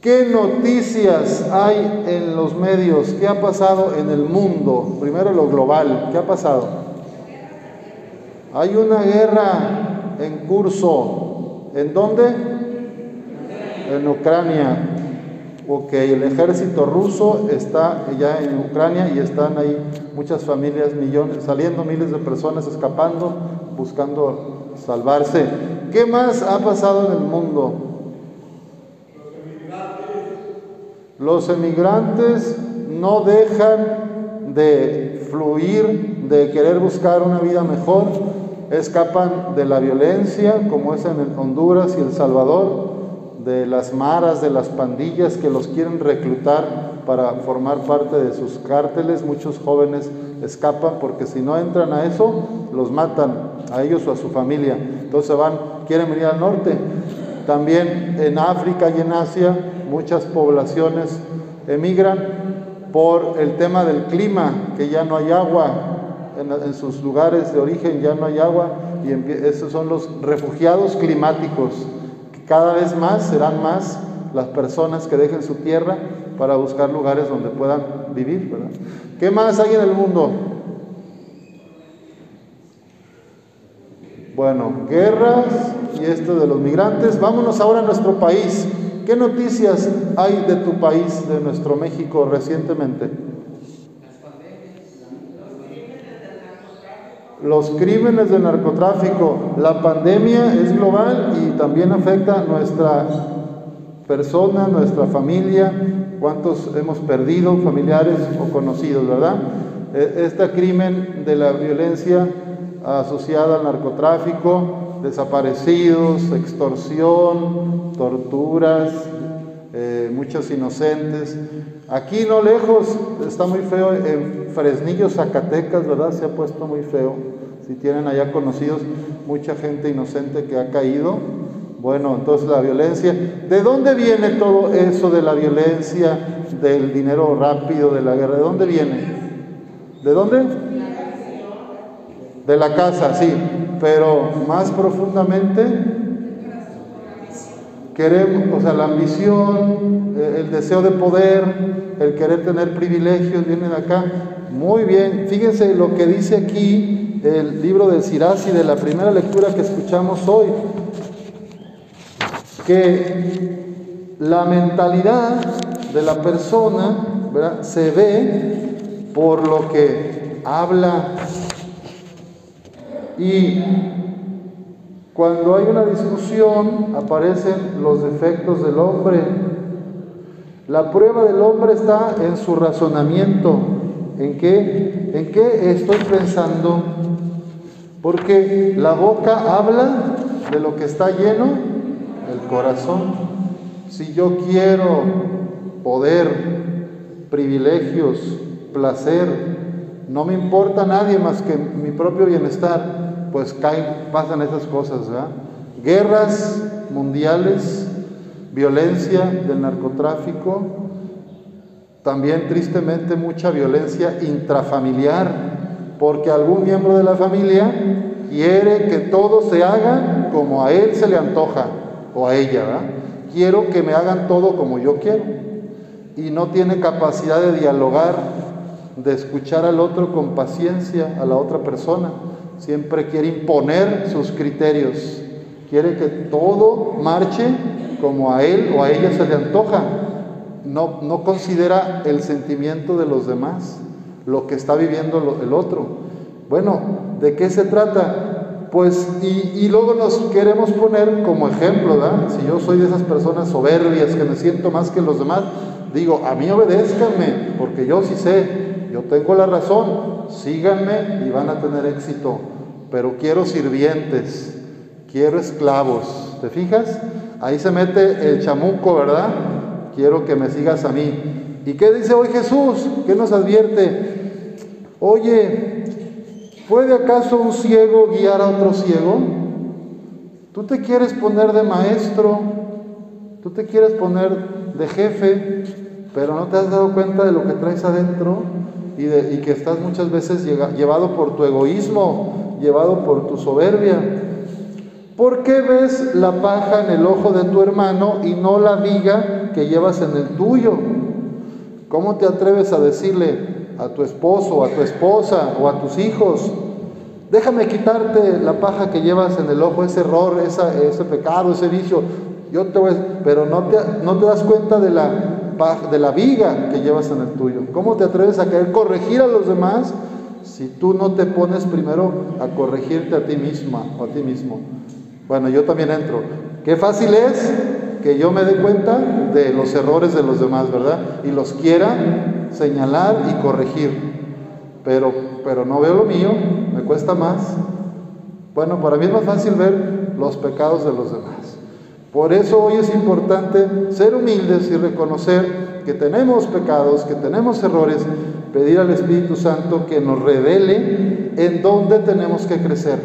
¿Qué noticias hay en los medios? ¿Qué ha pasado en el mundo? Primero lo global, ¿qué ha pasado? Hay una guerra en curso. ¿En dónde? En Ucrania. Ok, el ejército ruso está ya en Ucrania y están ahí muchas familias, millones, saliendo miles de personas escapando, buscando salvarse. ¿Qué más ha pasado en el mundo? Los emigrantes no dejan de fluir, de querer buscar una vida mejor, escapan de la violencia, como es en Honduras y El Salvador, de las maras, de las pandillas que los quieren reclutar para formar parte de sus cárteles. Muchos jóvenes escapan porque si no entran a eso, los matan a ellos o a su familia. Entonces van, quieren venir al norte. También en África y en Asia muchas poblaciones emigran por el tema del clima, que ya no hay agua, en, sus lugares de origen ya no hay agua, y esos son los refugiados climáticos cada vez más serán más las personas que dejen su tierra para buscar lugares donde puedan vivir. ¿verdad? ¿Qué más hay en el mundo? Bueno, guerras y esto de los migrantes. Vámonos ahora a nuestro país. ¿Qué noticias hay de tu país, de nuestro México recientemente? los crímenes de narcotráfico, la pandemia es global y también afecta a nuestra persona, nuestra familia, cuántos hemos perdido, familiares o conocidos, ¿verdad? Este crimen de la violencia asociada al narcotráfico, desaparecidos, extorsión, torturas, eh, muchos inocentes. Aquí no lejos, está muy feo, en Fresnillo, Zacatecas, ¿verdad? Se ha puesto muy feo. Si tienen allá conocidos mucha gente inocente que ha caído. Bueno, entonces la violencia. ¿De dónde viene todo eso de la violencia, del dinero rápido, de la guerra? ¿De dónde viene? ¿De dónde? De la casa, sí. Pero más profundamente Queremos, o sea, la ambición, eh, el deseo de poder, el querer tener privilegios, vienen acá. Muy bien, fíjense lo que dice aquí el libro de Sirasi de la primera lectura que escuchamos hoy, que la mentalidad de la persona se ve por lo que habla y cuando hay una discusión aparecen los defectos del hombre. La prueba del hombre está en su razonamiento. ¿En qué? ¿En qué estoy pensando? Porque la boca habla de lo que está lleno el corazón. Si yo quiero poder, privilegios, placer, no me importa nadie más que mi propio bienestar pues caen, pasan esas cosas, ¿verdad? Guerras mundiales, violencia del narcotráfico, también tristemente mucha violencia intrafamiliar, porque algún miembro de la familia quiere que todo se haga como a él se le antoja o a ella, ¿verdad? Quiero que me hagan todo como yo quiero y no tiene capacidad de dialogar, de escuchar al otro con paciencia, a la otra persona siempre quiere imponer sus criterios, quiere que todo marche como a él o a ella se le antoja, no, no considera el sentimiento de los demás, lo que está viviendo el otro. Bueno, ¿de qué se trata? Pues, y, y, luego nos queremos poner como ejemplo, ¿verdad? Si yo soy de esas personas soberbias que me siento más que los demás, digo, a mí obedézcanme, porque yo sí sé, yo tengo la razón, síganme y van a tener éxito, pero quiero sirvientes, quiero esclavos, ¿te fijas? Ahí se mete el chamuco, ¿verdad? Quiero que me sigas a mí. ¿Y qué dice hoy Jesús? ¿Qué nos advierte? Oye, ¿puede acaso un ciego guiar a otro ciego? Tú te quieres poner de maestro, tú te quieres poner de jefe, pero no te has dado cuenta de lo que traes adentro y, que estás muchas veces llevado por tu egoísmo, llevado por tu soberbia. ¿Por qué ves la paja en el ojo de tu hermano y no la viga que llevas en el tuyo? ¿Cómo te atreves a decirle a tu esposo, a tu esposa o a tus hijos, déjame quitarte la paja que llevas en el ojo, ese error, ese pecado, ese vicio? Yo te voy, pero no te, no te das cuenta de la, de la viga que llevas en el tuyo. ¿Cómo te atreves a querer corregir a los demás si tú no te pones primero a corregirte a ti misma o a ti mismo? Bueno, yo también entro. Qué fácil es que yo me dé cuenta de los errores de los demás, ¿verdad? Y los quiera señalar y corregir. Pero, pero no veo lo mío, me cuesta más. Bueno, para mí es más fácil ver los pecados de los demás. Por eso hoy es importante ser humildes y reconocer que tenemos pecados, que tenemos errores, pedir al Espíritu Santo que nos revele en dónde tenemos que crecer.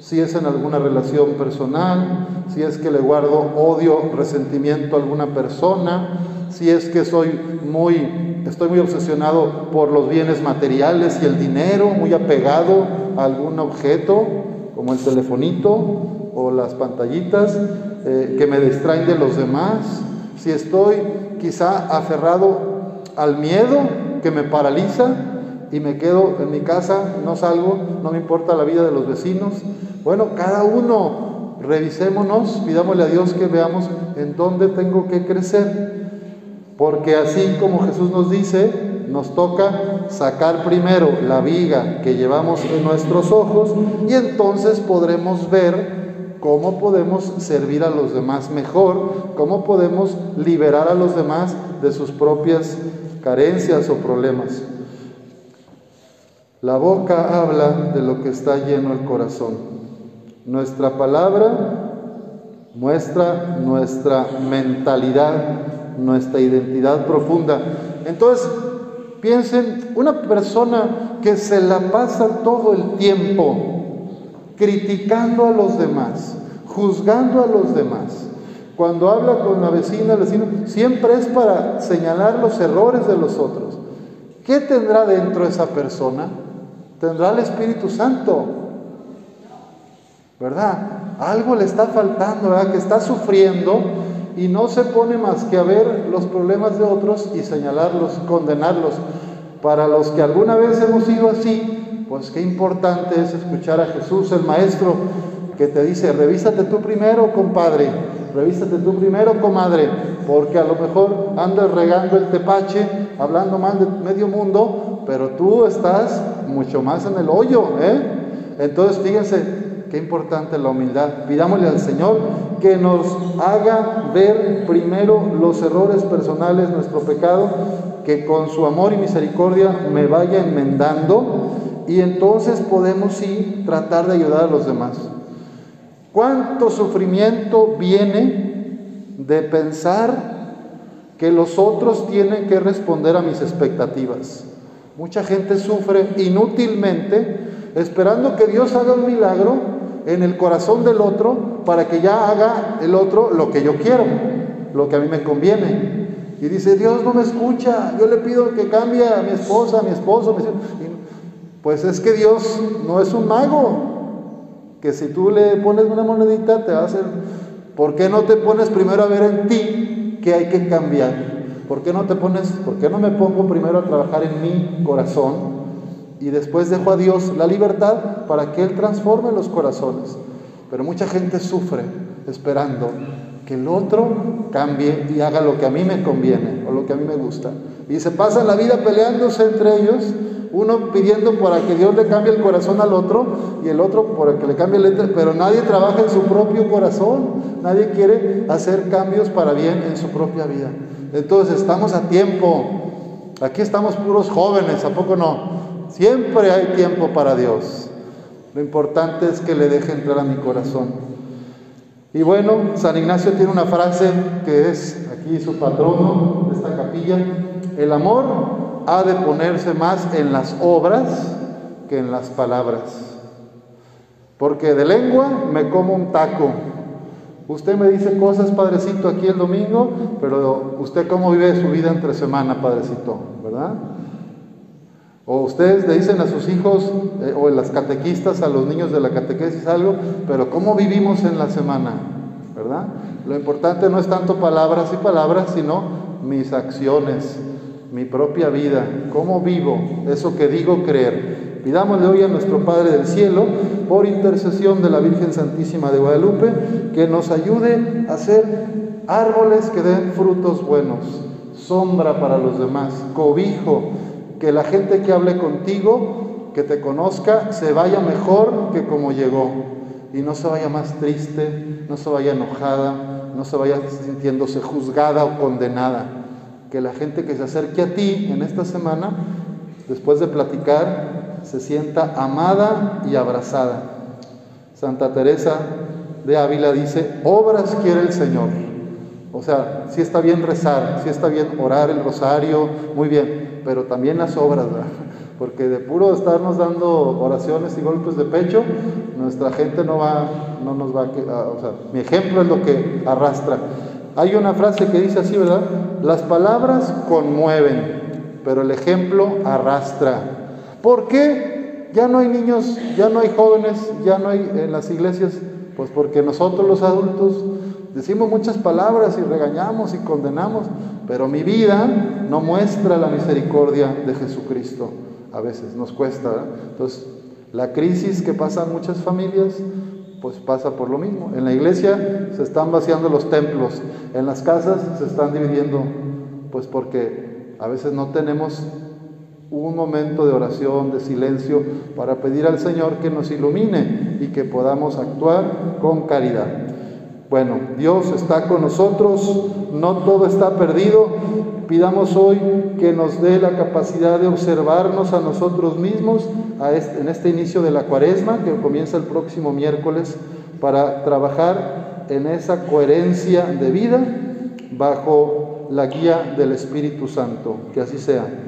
Si es en alguna relación personal, si es que le guardo odio, resentimiento a alguna persona, si es que soy muy, estoy muy obsesionado por los bienes materiales y el dinero, muy apegado a algún objeto, como el telefonito o las pantallitas, eh, que me distraen de los demás, si estoy quizá aferrado al miedo que me paraliza y me quedo en mi casa, no salgo, no me importa la vida de los vecinos, bueno, cada uno revisémonos, pidámosle a Dios que veamos en dónde tengo que crecer. Porque así como Jesús nos dice, nos toca sacar primero la viga que llevamos en nuestros ojos y entonces podremos ver cómo podemos servir a los demás mejor, cómo podemos liberar a los demás de sus propias carencias o problemas. La boca habla de lo que está lleno el corazón. Nuestra palabra muestra nuestra mentalidad, nuestra identidad profunda. Entonces, piensen, una persona que se la pasa todo el tiempo criticando a los demás, juzgando a los demás, cuando habla con la vecina, el vecino, siempre es para señalar los errores de los otros. ¿Qué tendrá dentro esa persona? Tendrá el Espíritu Santo. ¿verdad? Algo le está faltando, ¿verdad? Que está sufriendo y no se pone más que a ver los problemas de otros y señalarlos, condenarlos. Para los que alguna vez hemos sido así, pues qué importante es escuchar a Jesús, el Maestro, que te dice, revísate tú primero, compadre, revísate tú primero, comadre, porque a lo mejor andas regando el tepache, hablando mal de medio mundo, pero tú estás mucho más en el hoyo, ¿eh? Entonces, fíjense, Qué importante la humildad. Pidámosle al Señor que nos haga ver primero los errores personales, nuestro pecado, que con su amor y misericordia me vaya enmendando y entonces podemos sí tratar de ayudar a los demás. ¿Cuánto sufrimiento viene de pensar que los otros tienen que responder a mis expectativas? Mucha gente sufre inútilmente esperando que Dios haga un milagro en el corazón del otro para que ya haga el otro lo que yo quiero, lo que a mí me conviene. Y dice, Dios no me escucha, yo le pido que cambie a mi esposa, a mi esposo. Pues es que Dios no es un mago, que si tú le pones una monedita te va a hacer... ¿Por qué no te pones primero a ver en ti qué hay que cambiar? ¿Por qué no te pones, por qué no me pongo primero a trabajar en mi corazón y después dejo a Dios la libertad para que Él transforme los corazones. Pero mucha gente sufre esperando que el otro cambie y haga lo que a mí me conviene o lo que a mí me gusta. Y se pasa la vida peleándose entre ellos, uno pidiendo para que Dios le cambie el corazón al otro y el otro para que le cambie el letra, pero nadie trabaja en su propio corazón, nadie quiere hacer cambios para bien en su propia vida. Entonces estamos a tiempo, aquí estamos puros jóvenes, ¿a poco no? Siempre hay tiempo para Dios. Lo importante es que le deje entrar a mi corazón. Y bueno, San Ignacio tiene una frase que es aquí su patrono de esta capilla. El amor ha de ponerse más en las obras que en las palabras. Porque de lengua me como un taco. Usted me dice cosas, padrecito, aquí el domingo, pero usted cómo vive su vida entre semana, padrecito, ¿verdad? O ustedes le dicen a sus hijos eh, o las catequistas, a los niños de la catequesis algo, pero ¿cómo vivimos en la semana? ¿Verdad? Lo importante no es tanto palabras y palabras, sino mis acciones, mi propia vida, cómo vivo eso que digo creer. Pidámosle hoy a nuestro Padre del Cielo, por intercesión de la Virgen Santísima de Guadalupe, que nos ayude a ser árboles que den frutos buenos, sombra para los demás, cobijo, que la gente que hable contigo, que te conozca, se vaya mejor que como llegó y no se vaya más triste, no se vaya enojada, no se vaya sintiéndose juzgada o condenada que la gente que se acerque a ti en esta semana, después de platicar, se sienta amada y abrazada. Santa Teresa de Ávila dice, obras quiere el Señor. O sea, sí está bien rezar, sí está bien orar el rosario, muy bien, pero también las obras, ¿verdad? Porque de puro estarnos dando oraciones y golpes de pecho, nuestra gente no va, no nos va a, o sea, mi ejemplo es lo que arrastra. Hay una frase que dice así, ¿verdad? Las palabras conmueven, pero el ejemplo arrastra. ¿Por qué ya no hay niños, ya no hay jóvenes, ya no hay en las iglesias? Pues porque nosotros los adultos decimos muchas palabras y regañamos y condenamos, pero mi vida no muestra la misericordia de Jesucristo. A veces nos cuesta, ¿verdad? Entonces, la crisis que pasa en muchas familias pues pasa por lo mismo. En la iglesia se están vaciando los templos, en las casas se están dividiendo, pues porque a veces no tenemos un momento de oración, de silencio, para pedir al Señor que nos ilumine y que podamos actuar con caridad. Bueno, Dios está con nosotros, no todo está perdido. Pidamos hoy que nos dé la capacidad de observarnos a nosotros mismos en este inicio de la cuaresma que comienza el próximo miércoles para trabajar en esa coherencia de vida bajo la guía del Espíritu Santo. Que así sea.